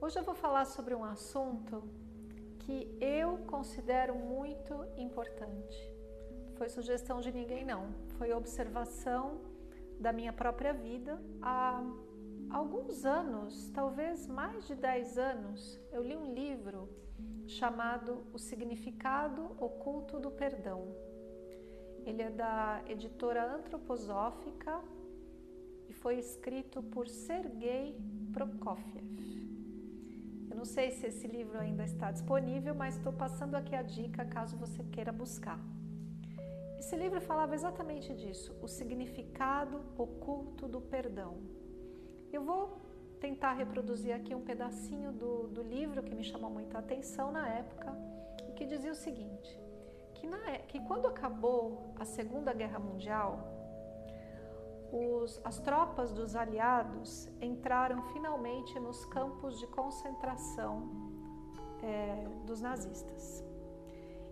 Hoje eu vou falar sobre um assunto que eu considero muito importante. Foi sugestão de ninguém, não. Foi observação da minha própria vida. Há alguns anos, talvez mais de 10 anos, eu li um livro chamado O Significado Oculto do Perdão. Ele é da editora antroposófica e foi escrito por Sergei Prokofiev não sei se esse livro ainda está disponível, mas estou passando aqui a dica caso você queira buscar. Esse livro falava exatamente disso, o significado oculto do perdão. Eu vou tentar reproduzir aqui um pedacinho do, do livro que me chamou muita atenção na época e que dizia o seguinte: que, na, que quando acabou a Segunda Guerra Mundial, os, as tropas dos aliados entraram finalmente nos campos de concentração é, dos nazistas.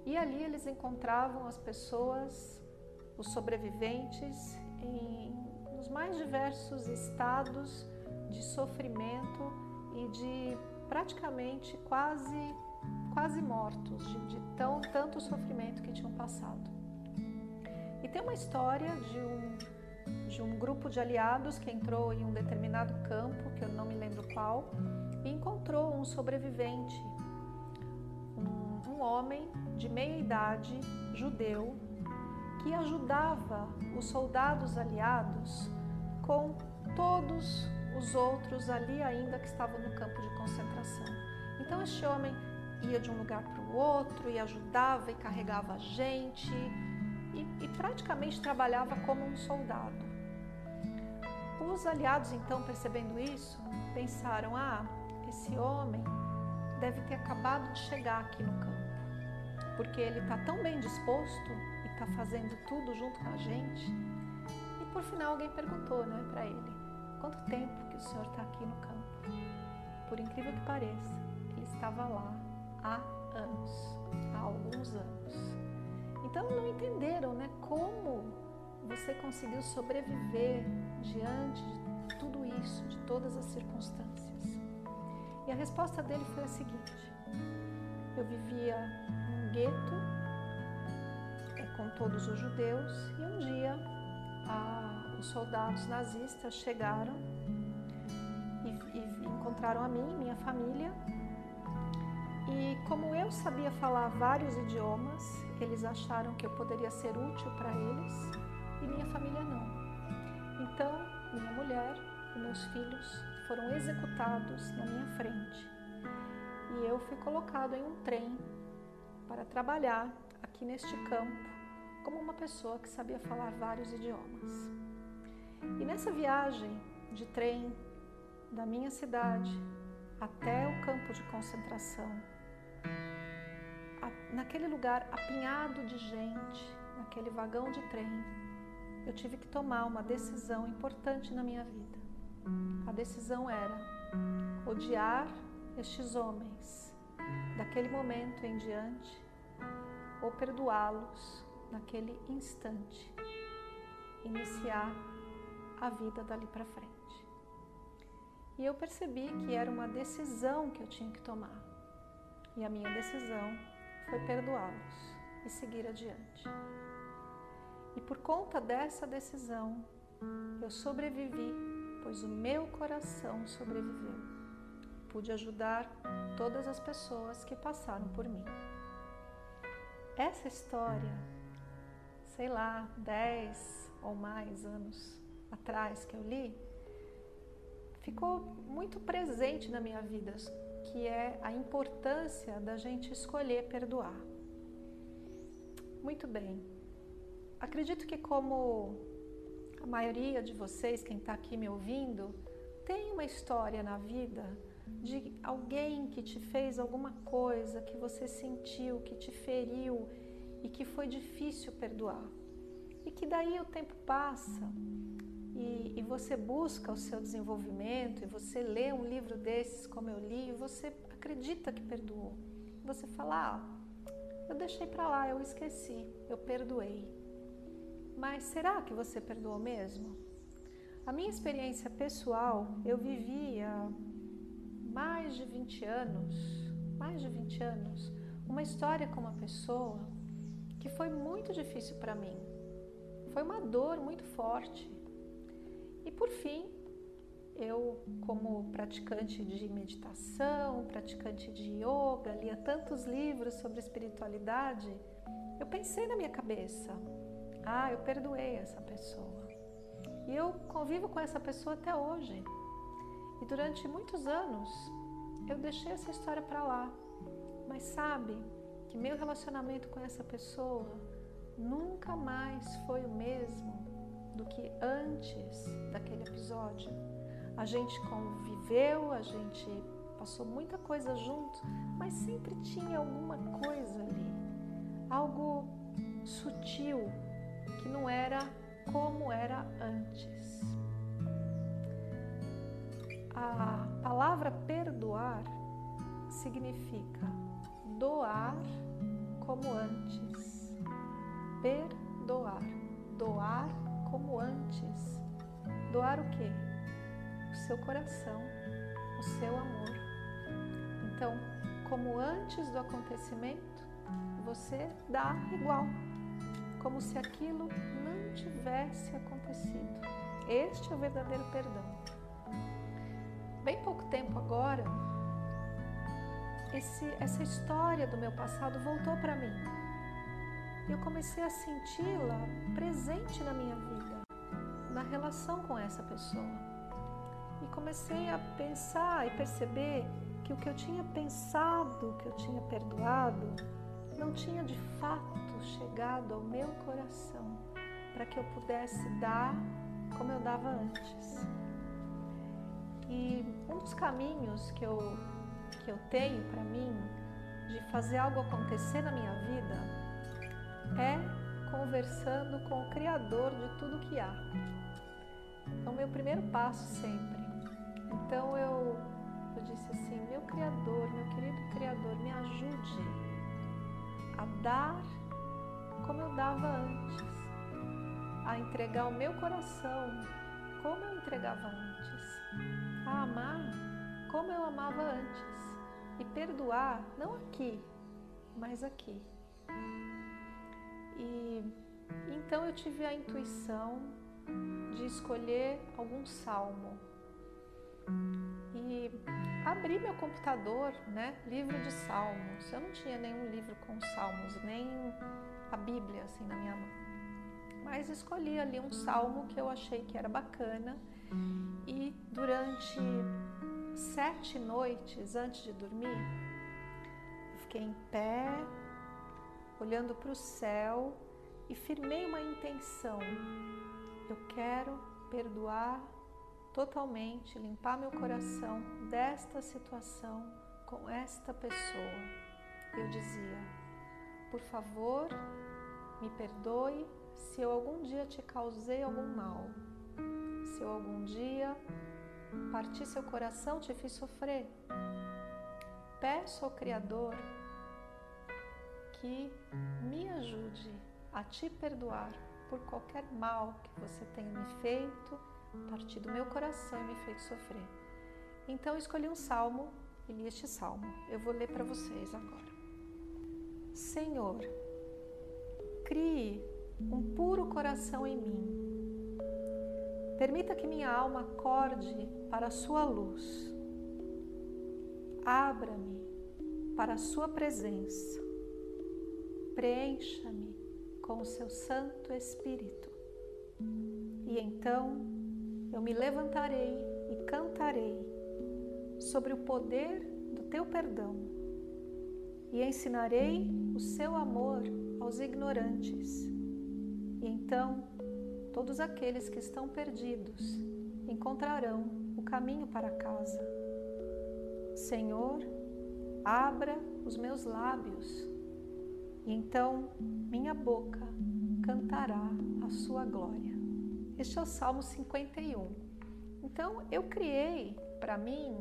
E ali eles encontravam as pessoas, os sobreviventes, em, nos mais diversos estados de sofrimento e de praticamente quase, quase mortos, de, de tão, tanto sofrimento que tinham passado. E tem uma história de um de um grupo de aliados que entrou em um determinado campo, que eu não me lembro qual, e encontrou um sobrevivente, um, um homem de meia idade, judeu, que ajudava os soldados aliados com todos os outros ali ainda que estavam no campo de concentração. Então este homem ia de um lugar para o outro e ajudava e carregava gente e, e praticamente trabalhava como um soldado. Os aliados, então, percebendo isso, pensaram: ah, esse homem deve ter acabado de chegar aqui no campo, porque ele está tão bem disposto e está fazendo tudo junto com a gente. E por final alguém perguntou né, para ele: quanto tempo que o senhor está aqui no campo? Por incrível que pareça, ele estava lá há anos, há alguns anos. Então não entenderam né, como você conseguiu sobreviver diante de tudo isso, de todas as circunstâncias. E a resposta dele foi a seguinte: eu vivia num gueto é, com todos os judeus e um dia a, os soldados nazistas chegaram e, e encontraram a mim, minha família e como eu sabia falar vários idiomas, eles acharam que eu poderia ser útil para eles e minha família não. Então, minha mulher e meus filhos foram executados na minha frente. E eu fui colocado em um trem para trabalhar aqui neste campo como uma pessoa que sabia falar vários idiomas. E nessa viagem de trem da minha cidade até o campo de concentração, naquele lugar apinhado de gente, naquele vagão de trem, eu tive que tomar uma decisão importante na minha vida. A decisão era odiar estes homens daquele momento em diante ou perdoá-los naquele instante, iniciar a vida dali para frente. E eu percebi que era uma decisão que eu tinha que tomar. E a minha decisão foi perdoá-los e seguir adiante. E por conta dessa decisão, eu sobrevivi, pois o meu coração sobreviveu. Pude ajudar todas as pessoas que passaram por mim. Essa história, sei lá, 10 ou mais anos atrás que eu li, ficou muito presente na minha vida que é a importância da gente escolher perdoar. Muito bem. Acredito que como a maioria de vocês, quem está aqui me ouvindo, tem uma história na vida de alguém que te fez alguma coisa que você sentiu, que te feriu e que foi difícil perdoar. E que daí o tempo passa e, e, você busca o seu desenvolvimento e você lê um livro desses como eu li e você acredita que perdoou. Você fala, ah, eu deixei para lá, eu esqueci, eu perdoei. Mas será que você perdoou mesmo? A minha experiência pessoal, eu vivia mais de 20 anos, mais de 20 anos, uma história com uma pessoa que foi muito difícil para mim. Foi uma dor muito forte. E por fim, eu, como praticante de meditação, praticante de yoga, lia tantos livros sobre espiritualidade, eu pensei na minha cabeça: ah, eu perdoei essa pessoa. E eu convivo com essa pessoa até hoje. E durante muitos anos eu deixei essa história para lá. Mas sabe que meu relacionamento com essa pessoa nunca mais foi o mesmo do que antes daquele episódio. A gente conviveu, a gente passou muita coisa junto, mas sempre tinha alguma coisa ali, algo sutil que não era como era antes. A palavra perdoar significa doar como antes. Perdoar. Doar como antes. Doar o quê? O seu coração, o seu amor. Então, como antes do acontecimento, você dá igual, como se aquilo não tivesse acontecido. Este é o verdadeiro perdão bem pouco tempo agora, esse, essa história do meu passado voltou para mim. E eu comecei a senti-la presente na minha vida, na relação com essa pessoa. E comecei a pensar e perceber que o que eu tinha pensado, que eu tinha perdoado, não tinha de fato chegado ao meu coração para que eu pudesse dar como eu dava antes. E um dos caminhos que eu, que eu tenho para mim de fazer algo acontecer na minha vida é conversando com o Criador de tudo que há. É o meu primeiro passo sempre. Então eu, eu disse assim: meu Criador, meu querido Criador, me ajude a dar como eu dava antes, a entregar o meu coração como eu entregava antes a amar como eu amava antes e perdoar, não aqui, mas aqui. E então eu tive a intuição de escolher algum salmo. E abri meu computador, né, livro de salmos. Eu não tinha nenhum livro com salmos, nem a Bíblia assim na minha mão. Mas escolhi ali um salmo que eu achei que era bacana e durante sete noites antes de dormir, eu fiquei em pé, olhando para o céu e firmei uma intenção. Eu quero perdoar totalmente, limpar meu coração desta situação com esta pessoa. Eu dizia: por favor, me perdoe se eu algum dia te causei algum mal se eu algum dia parti seu coração, te fiz sofrer. Peço ao Criador que me ajude a te perdoar por qualquer mal que você tenha me feito, partir do meu coração e me feito sofrer. Então escolhi um salmo e li este salmo. Eu vou ler para vocês agora. Senhor, crie um puro coração em mim Permita que minha alma acorde para a sua luz. Abra-me para a sua presença. Preencha-me com o seu Santo Espírito. E então eu me levantarei e cantarei sobre o poder do teu perdão e ensinarei o seu amor aos ignorantes. E então todos aqueles que estão perdidos encontrarão o caminho para casa. Senhor, abra os meus lábios, e então minha boca cantará a sua glória. Este é o Salmo 51. Então eu criei para mim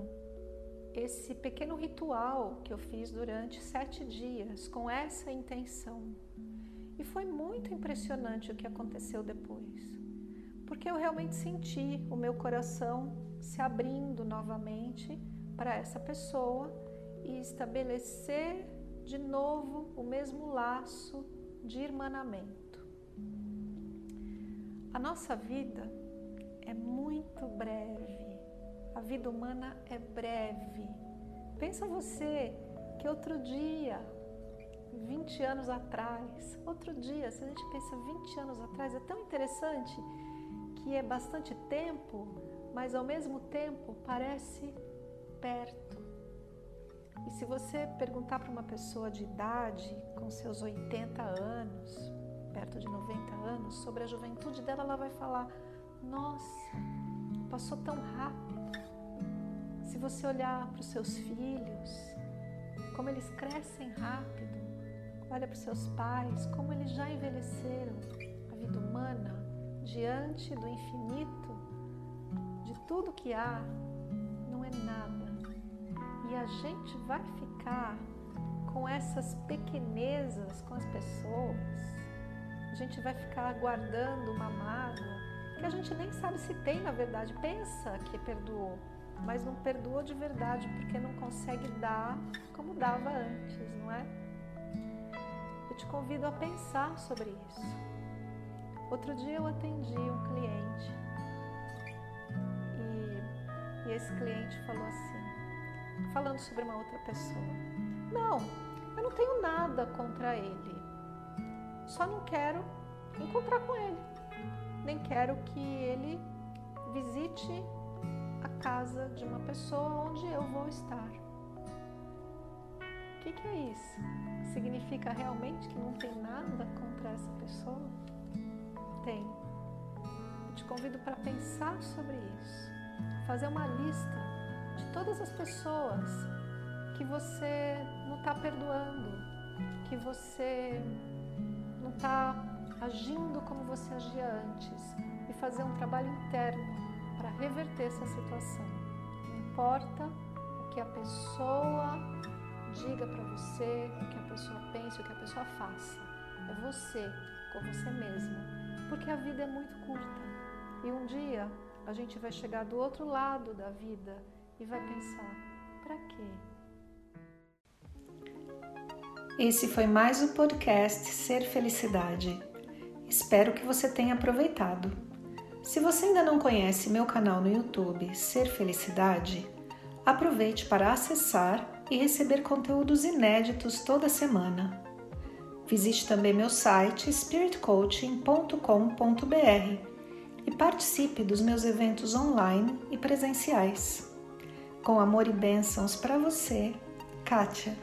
esse pequeno ritual que eu fiz durante sete dias com essa intenção. E foi muito impressionante o que aconteceu depois, porque eu realmente senti o meu coração se abrindo novamente para essa pessoa e estabelecer de novo o mesmo laço de irmanamento. A nossa vida é muito breve a vida humana é breve. Pensa você que outro dia, 20 anos atrás, outro dia, se a gente pensa 20 anos atrás, é tão interessante que é bastante tempo, mas ao mesmo tempo parece perto. E se você perguntar para uma pessoa de idade, com seus 80 anos, perto de 90 anos, sobre a juventude dela, ela vai falar: Nossa, passou tão rápido. Se você olhar para os seus filhos, como eles crescem rápido, olha para os seus pais, como eles já envelheceram. A vida humana, diante do infinito, de tudo que há, a gente vai ficar com essas pequenezas com as pessoas. A gente vai ficar guardando uma mágoa que a gente nem sabe se tem na verdade. Pensa que perdoou, mas não perdoa de verdade porque não consegue dar como dava antes, não é? Eu te convido a pensar sobre isso. Outro dia eu atendi um cliente e, e esse cliente falou assim, falando sobre uma outra pessoa: Não, eu não tenho nada contra ele, só não quero encontrar com ele, nem quero que ele visite a casa de uma pessoa onde eu vou estar. O que, que é isso? Significa realmente que não tem nada contra essa pessoa? Tem. Eu te convido para pensar sobre isso. Fazer uma lista de todas as pessoas que você não está perdoando, que você não está agindo como você agia antes e fazer um trabalho interno para reverter essa situação. Não importa o que a pessoa diga para você, o que a pessoa pense, o que a pessoa faça. É você com você mesmo. Porque a vida é muito curta. E um dia a gente vai chegar do outro lado da vida e vai pensar: para quê? Esse foi mais o podcast Ser Felicidade. Espero que você tenha aproveitado. Se você ainda não conhece meu canal no YouTube Ser Felicidade, aproveite para acessar e receber conteúdos inéditos toda semana. Visite também meu site spiritcoaching.com.br e participe dos meus eventos online e presenciais. Com amor e bênçãos para você, Kátia.